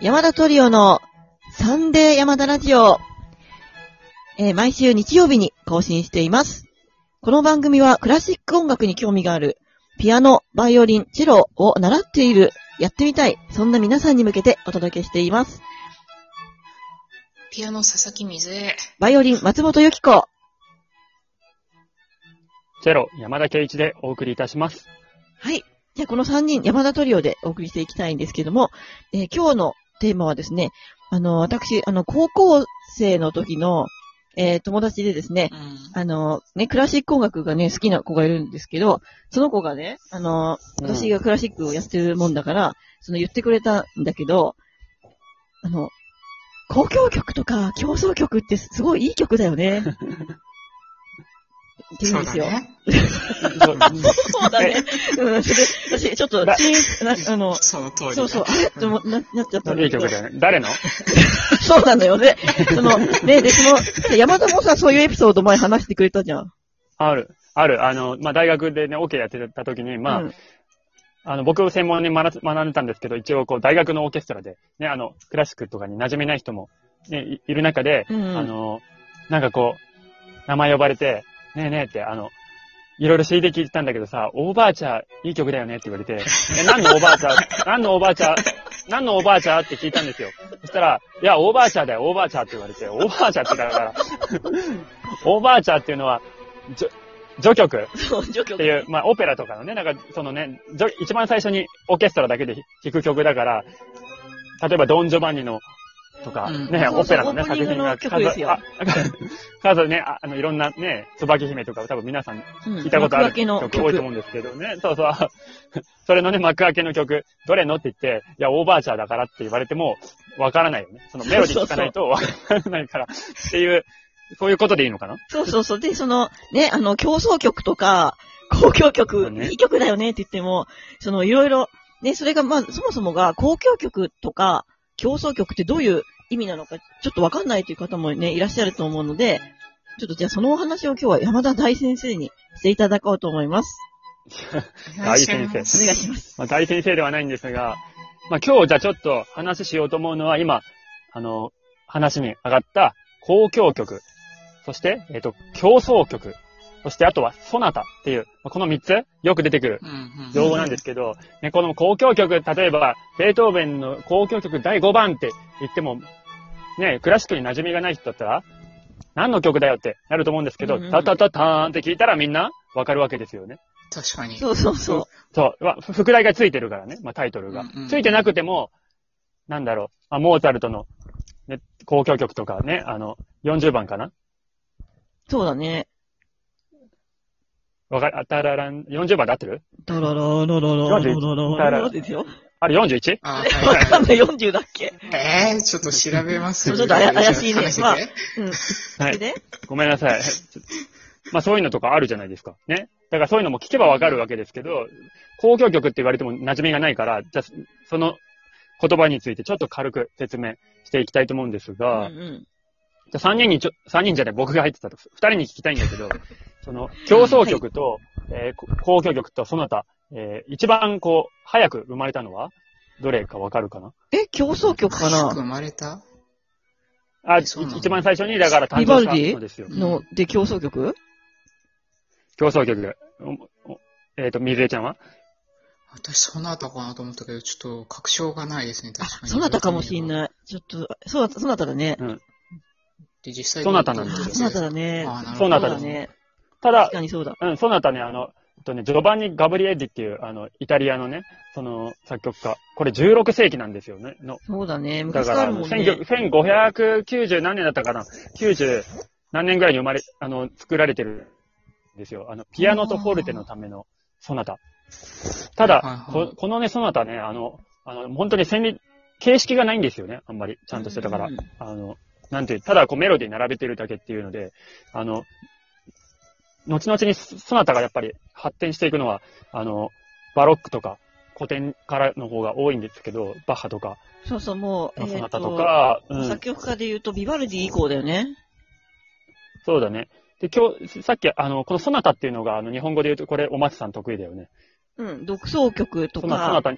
山田トリオのサンデー山田ラジオ、えー毎週日曜日に更新しています。この番組はクラシック音楽に興味がある、ピアノ、バイオリン、チェロを習っている、やってみたい、そんな皆さんに向けてお届けしています。ピアノ佐々木水江。バイオリン、松本由紀子。ゼロ、山田圭一でお送りいたします。はい。じゃあこの3人、山田トリオでお送りしていきたいんですけども、えー今日のテーマはですね、あの、私、あの、高校生の時の、えー友達でですね、うん。あの、ね、クラシック音楽がね、好きな子がいるんですけど、その子がね、あの、うん私がクラシックをやってるもんだから、その言ってくれたんだけど、あの、交響曲とか競争曲ってすごいいい曲だよね。って言うんですよ。そうだね。私、ちょっと、だチーンな、あの、その通りだ。そうそう、あれって思な、なっちゃった。いい曲だよね。誰の？そうなのよね。その、ね、で、その、山田もさ、そういうエピソード前話してくれたじゃん。ある。ある。あの、まあ、大学でね、オケやってた時に、まあ、うんあの、僕専門に学学んでたんですけど、一応こう、大学のオーケストラで、ね、あの、クラシックとかに馴染めない人も、ね、いいる中で、うんあの、なんかこう、名前呼ばれて、ねえねえって、あの、いろいろ CD 聞いてたんだけどさ、オーバーチャー、いい曲だよねって言われて、え、何のオーバーチャー、何のオーバーチャー、何のオーバーチャーって聞いたんですよ。そしたら、いや、オーバーチャーだよ、オーバーチャーって言われて、オーバーチャーってだから、オーバーチャーっていうのは、じょ序曲？っていう、まあ、オペラとかのね、なんか、そのね、一番最初にオーケストラだけで弾く曲だから、例えば、ドン・ジョバンニの、とか、うんね、オペラのね、作品が曲ですよあ数ね、ああの、いろんなね、椿姫とか多分皆さんうん聞いたことある曲多いと思うんですけどね。そうそう。それのね、幕開けの曲、どれのって言って、いや、オーバーチャーだからって言われても、わからないよね。そのメロディー聞かないとわからないから、っていう、そういうことでいいのかな？そうそうそう。で、その、ね、あの、競争曲とか、交響そ曲、うねいい曲だよねって言っても、その、いろいろ、ね、それが、まあ、そもそもが、交響曲とか、競争曲ってどういう意味なのか、ちょっとわかんないという方もね、いらっしゃると思うので、ちょっとじゃあそのお話を今日は山田大先生にしていただこうと思います。大先生お願いします。まあ、大先生ではないんですが、まあ、今日じゃあちょっと話しようと思うのは、今、あの、話に上がった交響曲、そして、えっ、と、競争曲、そしてあとはソナタっていう、まあこの三つ、よく出てくる。用語なんですけど、ね、この交響曲、例えば、ベートーベンの交響曲第5番って言っても、ね、クラシックに馴染みがない人だったら、何の曲だよってなると思うんですけど、タタタターンって聞いたらみんなわかるわけですよね。確かに。そうそうそう。そう、まあ、ふ副題がついてるからね、まあ、タイトルが。うんうんついてなくても、なんだろう、あモーツァルトの、ね、交響曲とかね、あの、40番かなそうだね。わかる、あたららん、40番で合ってる？ダララララララララララですよ。あれ 41? あ、わかんない、40だっけい。えー、ちょっと調べます。ちょっと怪しいねまあうん。はい。ごめんなさい。まあそういうのとかあるじゃないですか。ね。だからそういうのも聞けばわかるわけですけど、交響曲って言われても馴染みがないから、じゃその言葉についてちょっと軽く説明していきたいと思うんですうんが、うん。じゃあ3人にちょ、3人じゃない、僕が入ってたと。2人に聞きたいんだけど、その、競争曲と、えーこ交響曲とその他、えー一番こう、早く生まれたのは、どれかわかるかな？え、競争曲かな？生まれた？あ、一番最初に、だから誕生したのですよ。の、で、競争曲？競争曲。えっ、と、水江ちゃんは？私、そなたかなと思ったけど、ちょっと確証がないですね、あ確か、に。そなたかもしんい。ない。ちょっと、そなた、そなただね。で、実際そなたなんあですよそなただね。そなただね。ただ確、かにそうだ。うん、そなたね、あの、えっとね、ジョバンニ・ガブリエッリっていう、あの、イタリアのね、その、作曲家。これ16世紀なんですよね。の。そうだね。だ昔から、もんね。19 1590何年だったかな ?90 何年ぐらいに生まれ、あの、作られてるんですよ。あの、ピアノとフォルテのためのソナタ。ただ、はいはいここのね、ソナタね、あの、あの、本当に旋律、形式がないんですよね。あんまり、ちゃんとしてたからうん。あの、なんていう、ただこうメロディー並べてるだけっていうので、あの、後々にソナタがやっぱり発展していくのは、あの、バロックとか古典からの方が多いんですけど、バッハとか、そうそう、もう、えーソナタとか、とうん作曲家で言うと、ビバルディ以降だよね。そうだね。で、今日、さっき、あの、このソナタっていうのが、あの、日本語で言うと、これ、お松さん得意だよね。うん、独奏曲とか、タ、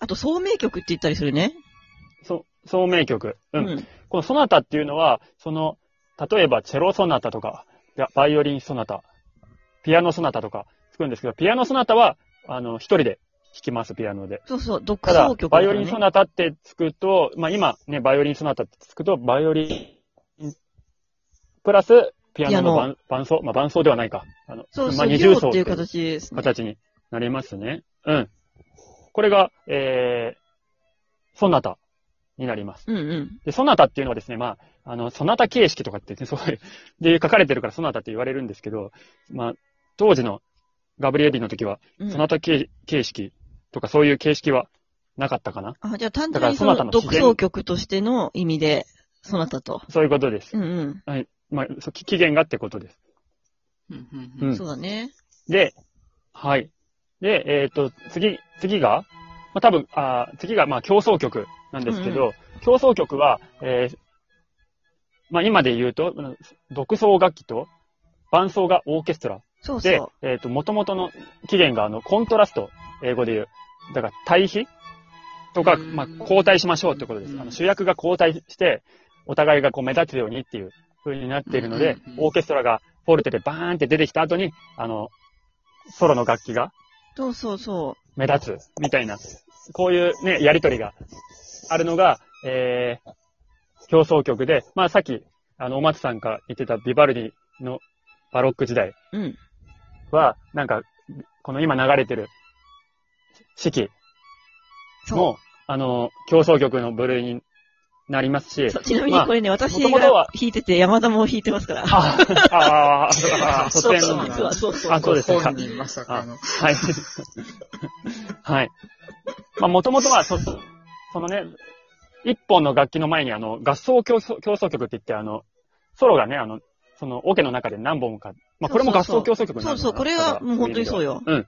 あと、奏鳴曲って言ったりするね。そ奏鳴曲。う。うんん。このソナタっていうのは、その、例えばチェロソナタとか、バイオリンソナタ、ピアノソナタとか作るんですけど、ピアノソナタは、あの、一人で弾きます、ピアノで。そうそう、独奏、曲バイオ。リンソナタってつくと、まあ今ね、バイオリンソナタってつくと、バイオリン、プラス、ピアノの伴伴奏、まあ伴奏ではないか。あの、そうそう、まあ二重奏オっていう形ですね。形になりますね。うん。これが、えー、ソナタになります。うんうん。で、ソナタっていうのはですね、まあ、あの、ソナタ形式とかってね、そういう、で書かれてるからソナタって言われるんですけど、まあ、当時のガブリエリの時は、うんソナタ形形式とかそういう形式はなかったかな？あ、じゃあ単だから純にそのそなたの自然独奏曲としての意味で、そなたと。そういうことです。うんうん。はい。まあ、そう起源がってことです。うんうんううんんそうだね。で、はい。で、えっ、と、次、次が、まあ、多分、あー次が、まあ、競争曲なんですけど、う競争曲は、えーまあ、今で言うと、うん独奏楽器と伴奏がオーケストラ。でそうそ、えっ、と、元々の起源が、あの、コントラスト、英語で言う。だから、対比とか、うんまあ、交代しましょうってことです。うんあの主役が交代して、お互いがこう目立つようにっていう風になっているのでオーケストラがフォルテでバーンって出てきた後に、あの、ソロの楽器がう。そうそうそ目立つ、みたいな、こういうね、やりとりがあるのが、えー、競争曲で、まあさっき、あの、お松さんが言ってたビバルディのバロック時代う。うん。は、なんか、この今流れてる四季そも、あの、競争曲の部類になりますしちなみまあにこれね、私元々はが弾いてて、山田も弾いてますから。あ、ああ、あ、そうそう、突然の。実は、そうそう。あそうですか本人まさかの。はい。はい。まあ、もともとは、そ、そのね、一本の楽器の前に、あの、合奏競争競争曲って言って、あの、ソロがね、あの、その、オケの中で何本か、まあ、これも合奏競争曲になるそうそう、これはもう本当にそうよ。うん。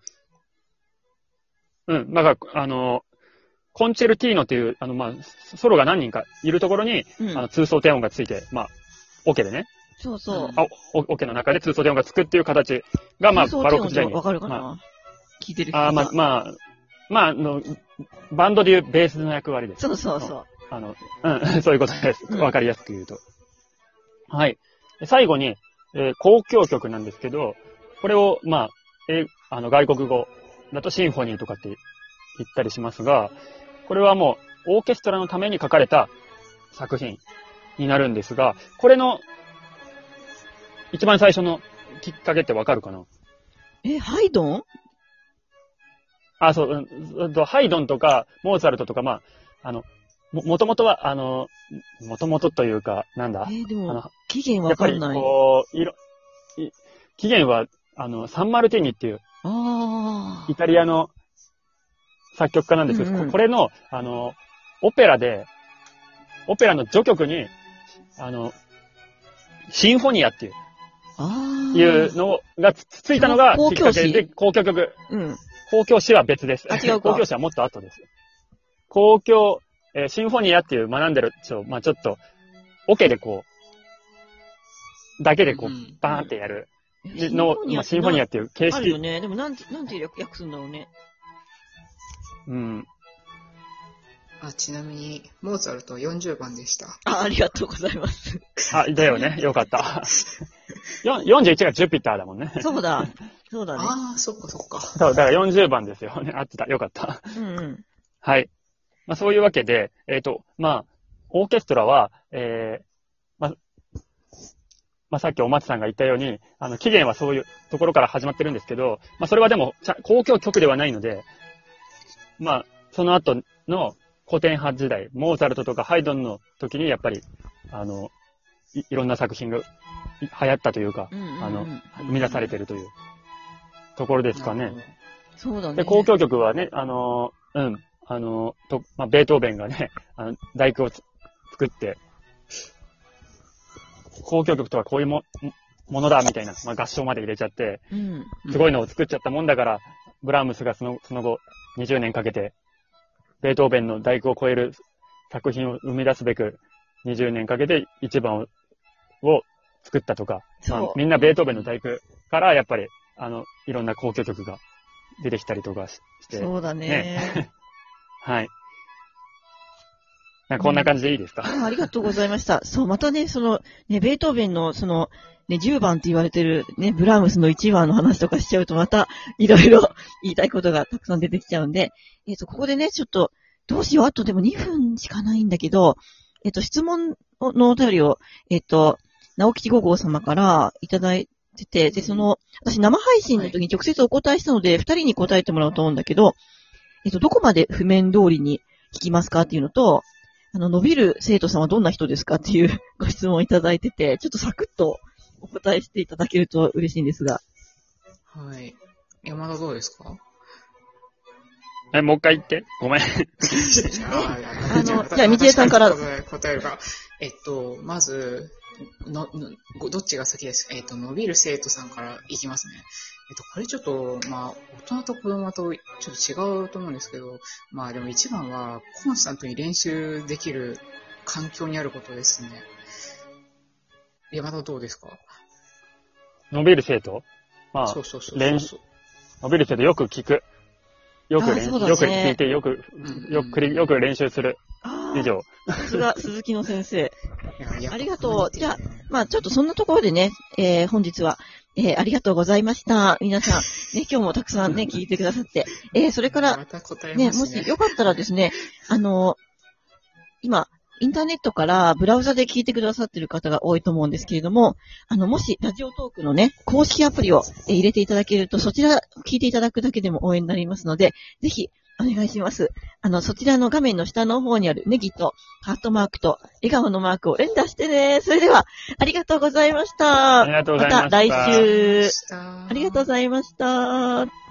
うん。だから、あの、コンチェルティーノっていう、あの、まあ、ソロが何人かいるところに、うんあの、通奏低音がついて、まあ、オケでね、そうそう。あ、おオケの中で通奏低音がつくっていう形が、まあ、バロック時代に。わかるかまあな聞いてる人あーまあ、まあ、まあ、あの、バンドでいうベースの役割です。そうそうそう。あの、うん、そういうことです。うんわかりやすく言うと。はい。で最後に、えー交響曲なんですけど、これを、まあ、えーあの、外国語だとシンフォニーとかって言ったりしますが、これはもう、オーケストラのために書かれた作品になるんですが、これの、一番最初のきっかけってわかるかな？え、ハイドン？あ、そう、ハイドンとか、モーツァルトとか、まあ、あの、も、もともとは、あの、もともとというか、なんだ？えーでもあの、期限やっぱり、わかんない。こう、いろ、い起源は、あの、サンマルティーニっていう、あイタリアの作曲家なんですけど、うんうんここれの、あの、オペラで、オペラの序曲に、あの、シンフォニアっていう、あ。ああ。いうのがつついたのが交きっかけで、交交響曲。うん。公共詩は別です。あ違うか 公共詩はもっと後です。公共、えーシンフォニアっていう学んでる、ちょ、まあちょっと、オケでこう、だけでこう、うんバーンってやるえの、まあシンフォニアっていう形式。あるよね。でもなんて、なんて訳訳すんだろうね。うん。あ、ちなみに、モーツァルト40番でした。あ、ありがとうございます。あ、だよね。よかった。よ41がジュピターだもんね。そうだ。そうだね。ああ、そっかそっか。そう、だから40番ですよね。合ってた。よかった。うんうん。はい。まあそういうわけで、えっ、と、まあ、オーケストラは、えー、まあ、まあさっきお松さんが言ったように、あの、起源はそういうところから始まってるんですけど、まあそれはでも、公共曲ではないので、まあ、その後の古典派時代、モーツァルトとかハイドンの時にやっぱり、あの、いいろんな作品がい流行ったというか、あの、生み出されてるというところですかね。そうだね。で、交響曲はね、あのーうん、あのーと、まあ、ベートーベンがね、あの、大工をつ作って、交響曲とはこういうも、ものだ、みたいな、まあ、合唱まで入れちゃって、うん。すごいのを作っちゃったもんだから、ブラームスがその、その後、20年かけて、ベートーベンの大工を超える作品を生み出すべく、20年かけて一番を、を作ったとか、まあみんなベートーベンの大工から、やっぱり、あの、いろんな交響曲が出てきたりとかしして、そうだね。はい。なんかこんな感じでいいですか、あ ありがとうございました。そう、またね、その、ね、ベートーベンの、その、ね、10番って言われてる、ね、ブラームスの1番の話とかしちゃうと、また、いろいろ 言いたいことがたくさん出てきちゃうんで、えっ、と、ここでね、ちょっと、どうしよう、あとでも2分しかないんだけど、えっ、と、質問のお便りを、えっ、と、直吉五号様からいただいてて、で、その、私生配信の時に直接お答えしたので、二人に答えてもらおうと思うんだけど、えっ、と、どこまで譜面通りに聞きますかっていうのと、あの、伸びる生徒さんはどんな人ですかっていう ご質問をいただいてて、ちょっとサクッとお答えしていただけると嬉しいんですが。はい。山田どうですか？え、もう一回言って。ごめん。ああのじゃあ道枝さんから答え答えるか。えっと、まず、の、のごどっちが先です？かえっと、伸びる生徒さんからいきますね。えっと、これちょっと、まあ、大人と子供とちょっと違うと思うんですけど、まあでも一番は、コンスタントに練習できる環境にあることですね。山田どうですか？伸びる生徒？まあそ、うそうそう練そう。伸びる生徒よく聞く。よくねよく聞いて、よくうん、よくよく練習する。あ以上。さすが鈴木の先生。ありがとうこれ見てねまあちょっとそんなところでね、えー、本日は、えー、ありがとうございました。皆さん、ね、今日もたくさんね、聞いてくださって。えー、それから、また答えね、も。しよかったらですね、あの、今、インターネットからブラウザで聞いてくださってる方が多いと思うんですけれども、あの、もしラジオトークのね、公式アプリをえー入れていただけると、そちら聞いていただくだけでも応援になりますので、ぜひお願いします。あの、そちらの画面の下の方にあるネギとハートマークと笑顔のマークを連打してね。それでは、ありがとうございました。ありがとうございましたまた来週、あありがとうございました。